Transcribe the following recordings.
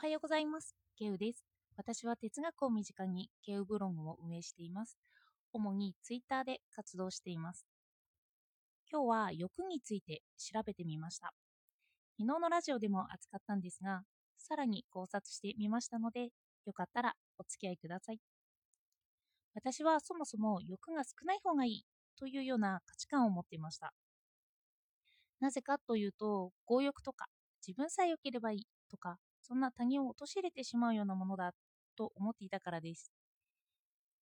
おはようございます。ケウです。私は哲学を身近にケウブログを運営しています。主にツイッターで活動しています。今日は欲について調べてみました。昨日のラジオでも扱ったんですが、さらに考察してみましたので、よかったらお付き合いください。私はそもそも欲が少ない方がいいというような価値観を持っていました。なぜかというと、強欲とか自分さえ良ければいいとか、そんな他人を陥れてしまうようなものだと思っていたからです。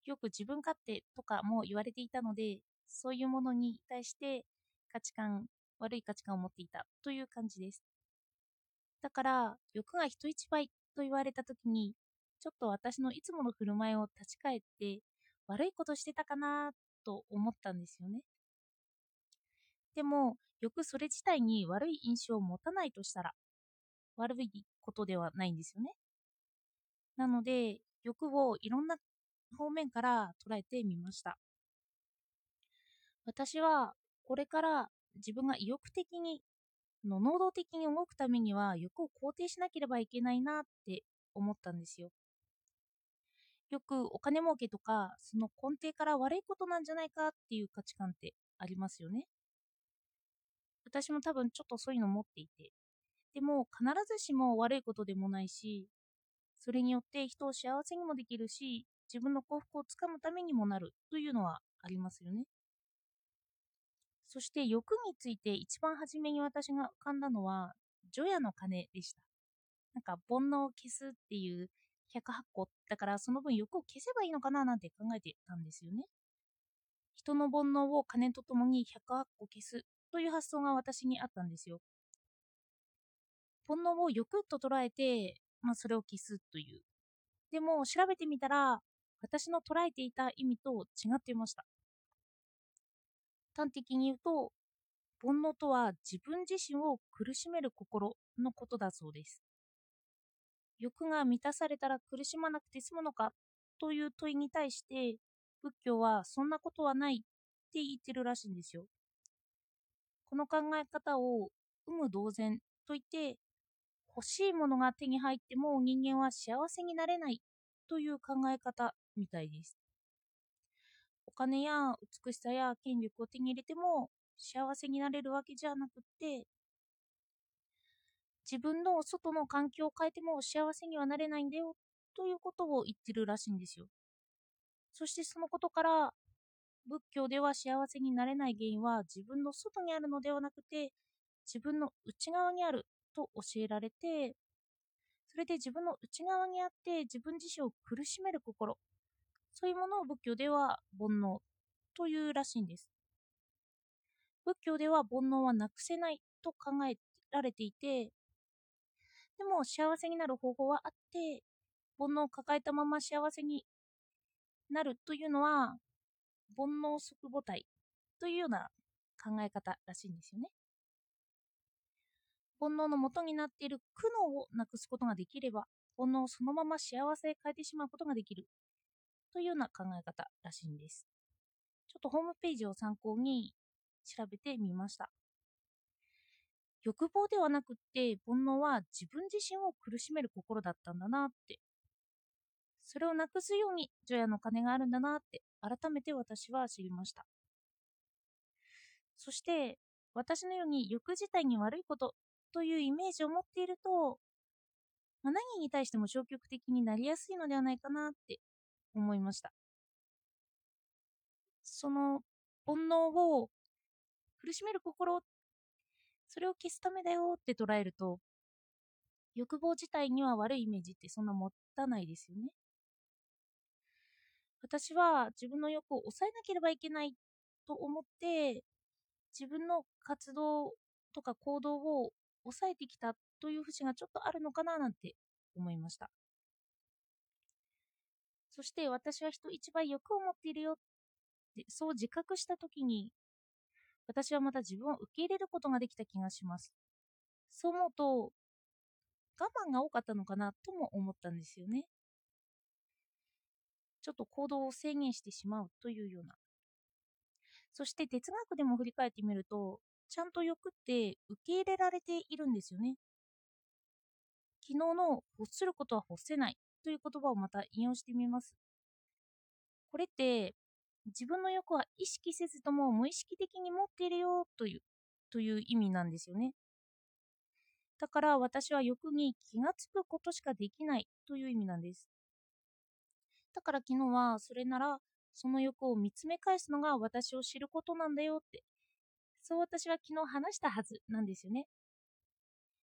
よく自分勝手とかも言われていたので、そういうものに対して価値観、悪い価値観を持っていたという感じです。だから、欲が人一倍と言われたときに、ちょっと私のいつもの振る舞いを立ち返って、悪いことしてたかなと思ったんですよね。でも、欲それ自体に悪い印象を持たないとしたら、悪いことではないんですよね。なので、欲をいろんな方面から捉えてみました。私は、これから自分が意欲的に、の能動的に動くためには欲を肯定しなければいけないなって思ったんですよ。よくお金儲けとか、その根底から悪いことなんじゃないかっていう価値観ってありますよね。私も多分ちょっとそういうの持っていて。でも必ずしも悪いことでもないし、それによって人を幸せにもできるし、自分の幸福をつかむためにもなるというのはありますよね。そして欲について一番初めに私が浮かんだのは、除夜の鐘でした。なんか煩悩を消すっていう108個だからその分欲を消せばいいのかななんて考えてたんですよね。人の煩悩を金とともに108個消すという発想が私にあったんですよ。煩悩を欲と捉えて、まあ、それを消すという。でも調べてみたら、私の捉えていた意味と違っていました。端的に言うと、煩悩とは自分自身を苦しめる心のことだそうです。欲が満たされたら苦しまなくて済むのかという問いに対して、仏教はそんなことはないって言ってるらしいんですよ。この考え方を有無同然と言って、欲しいものが手に入っても人間は幸せになれないという考え方みたいです。お金や美しさや権力を手に入れても幸せになれるわけじゃなくって、自分の外の環境を変えても幸せにはなれないんだよということを言ってるらしいんですよ。そしてそのことから仏教では幸せになれない原因は自分の外にあるのではなくて自分の内側にあると教えられてそれで自分の内側にあって自分自身を苦しめる心そういうものを仏教では煩悩というらしいんです仏教では煩悩はなくせないと考えられていてでも幸せになる方法はあって煩悩を抱えたまま幸せになるというのは煩悩即母体というような考え方らしいんですよね。煩悩の元になっている苦悩をなくすことができれば煩悩をそのまま幸せへ変えてしまうことができるというような考え方らしいんです。ちょっとホームページを参考に調べてみました。欲望ではなくって煩悩は自分自身を苦しめる心だったんだなってそれをなくすように除夜の鐘があるんだなって改めて私は知りました。そして私のように欲自体に悪いことというイメージを持っていると、まあ、何に対しても消極的になりやすいのではないかなって思いました。その煩悩を苦しめる心、それを消すためだよって捉えると、欲望自体には悪いイメージってそんな持たないですよね。私は自分の欲を抑えなければいけないと思って自分の活動とか行動を抑えてきたという節がちょっとあるのかななんて思いました。そして私は人一倍欲を持っているよってそう自覚した時に私はまた自分を受け入れることができた気がします。そう思うと我慢が多かったのかなとも思ったんですよね。ちょっと行動を制限してしまうというような。そして哲学でも振り返ってみると、ちゃんと欲って受け入れられているんですよね。昨日の欲することは欲せないという言葉をまた引用してみます。これって自分の欲は意識せずとも無意識的に持っているよというという意味なんですよね。だから私は欲に気がつくことしかできないという意味なんです。だから昨日はそれならその欲を見つめ返すのが私を知ることなんだよってそう私は昨日話したはずなんですよね。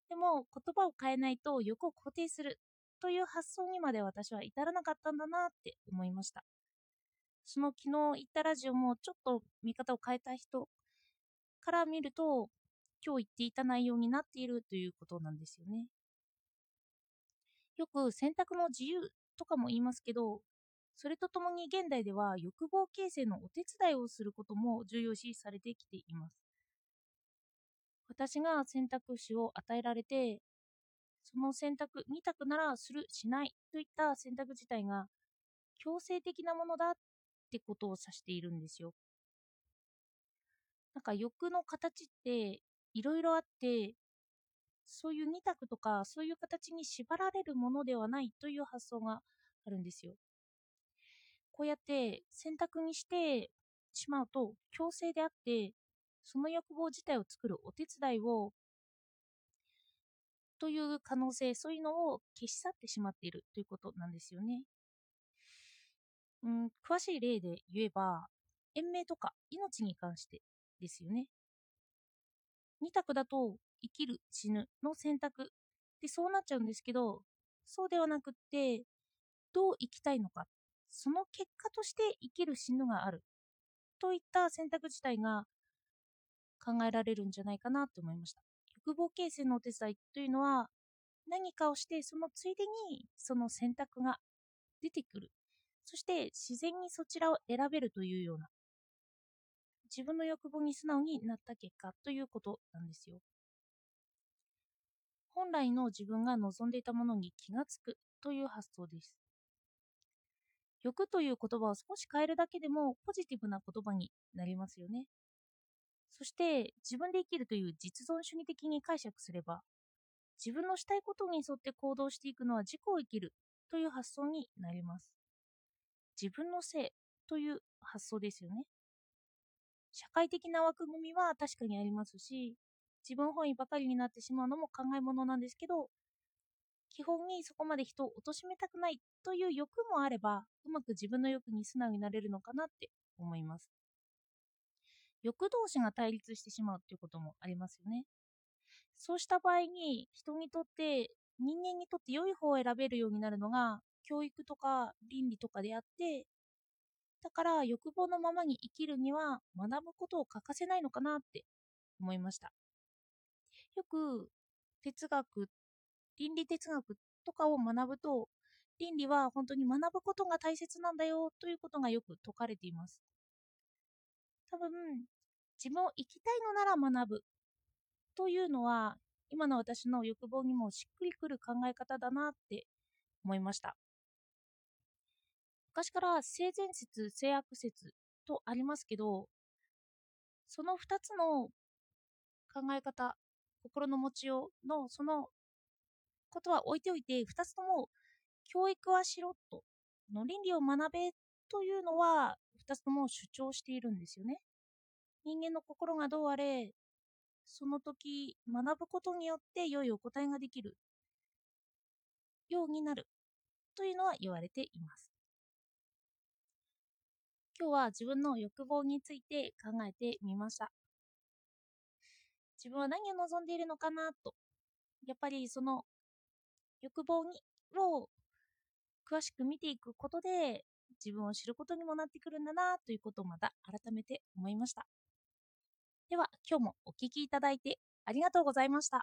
でも言葉を変えないと欲を肯定するという発想にまで私は至らなかったんだなって思いました。その昨日言ったラジオもちょっと見方を変えた人から見ると今日言っていた内容になっているということなんですよね。よく選択の自由とかも言いますけど、それとともに現代では欲望形成のお手伝いをすることも重要視されてきています。私が選択肢を与えられて、その選択、2択ならする、しないといった選択自体が強制的なものだってことを指しているんですよ。なんか欲の形っていろいろあって、そういう2択とかそういう形に縛られるものではないという発想があるんですよ。こうやって選択にしてしまうと強制であって、その欲望自体を作るお手伝いをという可能性、そういうのを消し去ってしまっているということなんですよね。うん、詳しい例で言えば、延命とか命に関してですよね。2択だと生きる、死ぬの選択でそうなっちゃうんですけど、そうではなくって、どう生きたいのか、その結果として生きる、死ぬがあるといった選択自体が考えられるんじゃないかなと思いました。欲望形成のお手伝いというのは、何かをしてそのついでにその選択が出てくる。そして自然にそちらを選べるというような自分の欲望に素直になった結果ということなんですよ。本来の自分が望んでいたものに気がつくという発想です。欲という言葉を少し変えるだけでもポジティブな言葉になりますよね。そして自分で生きるという実存主義的に解釈すれば自分のしたいことに沿って行動していくのは自己を生きるという発想になります。自分のせいという発想ですよね。社会的な枠組みは確かにありますし、自分本位ばかりになってしまうのも考え物なんですけど、基本にそこまで人を貶めたくないという欲もあれば、うまく自分の欲に素直になれるのかなって思います。欲同士が対立してしまうっていうこともありますよね。そうした場合に人にとって人間にとって良い方を選べるようになるのが教育とか倫理とかであってだから欲望のままに生きるには学ぶことを欠かせないのかなって思いました。よく哲学、倫理哲学とかを学ぶと、倫理は本当に学ぶことが大切なんだよということがよく説かれています。多分、自分を生きたいのなら学ぶというのは、今の私の欲望にもしっくりくる考え方だなって思いました。昔から性善説、性悪説とありますけど、その2つの考え方、心の持ちようのそのことは置いておいて、2つとも教育はしろと、の倫理を学べというのは2つとも主張しているんですよね。人間の心がどうあれ、その時学ぶことによって良いお答えができるようになるというのは言われています。今日は自分の欲望について考えてみました。自分は何を望んでいるのかなと。やっぱりその欲望にを詳しく見ていくことで自分を知ることにもなってくるんだなということをまた改めて思いました。では今日もお聴きいただいてありがとうございました。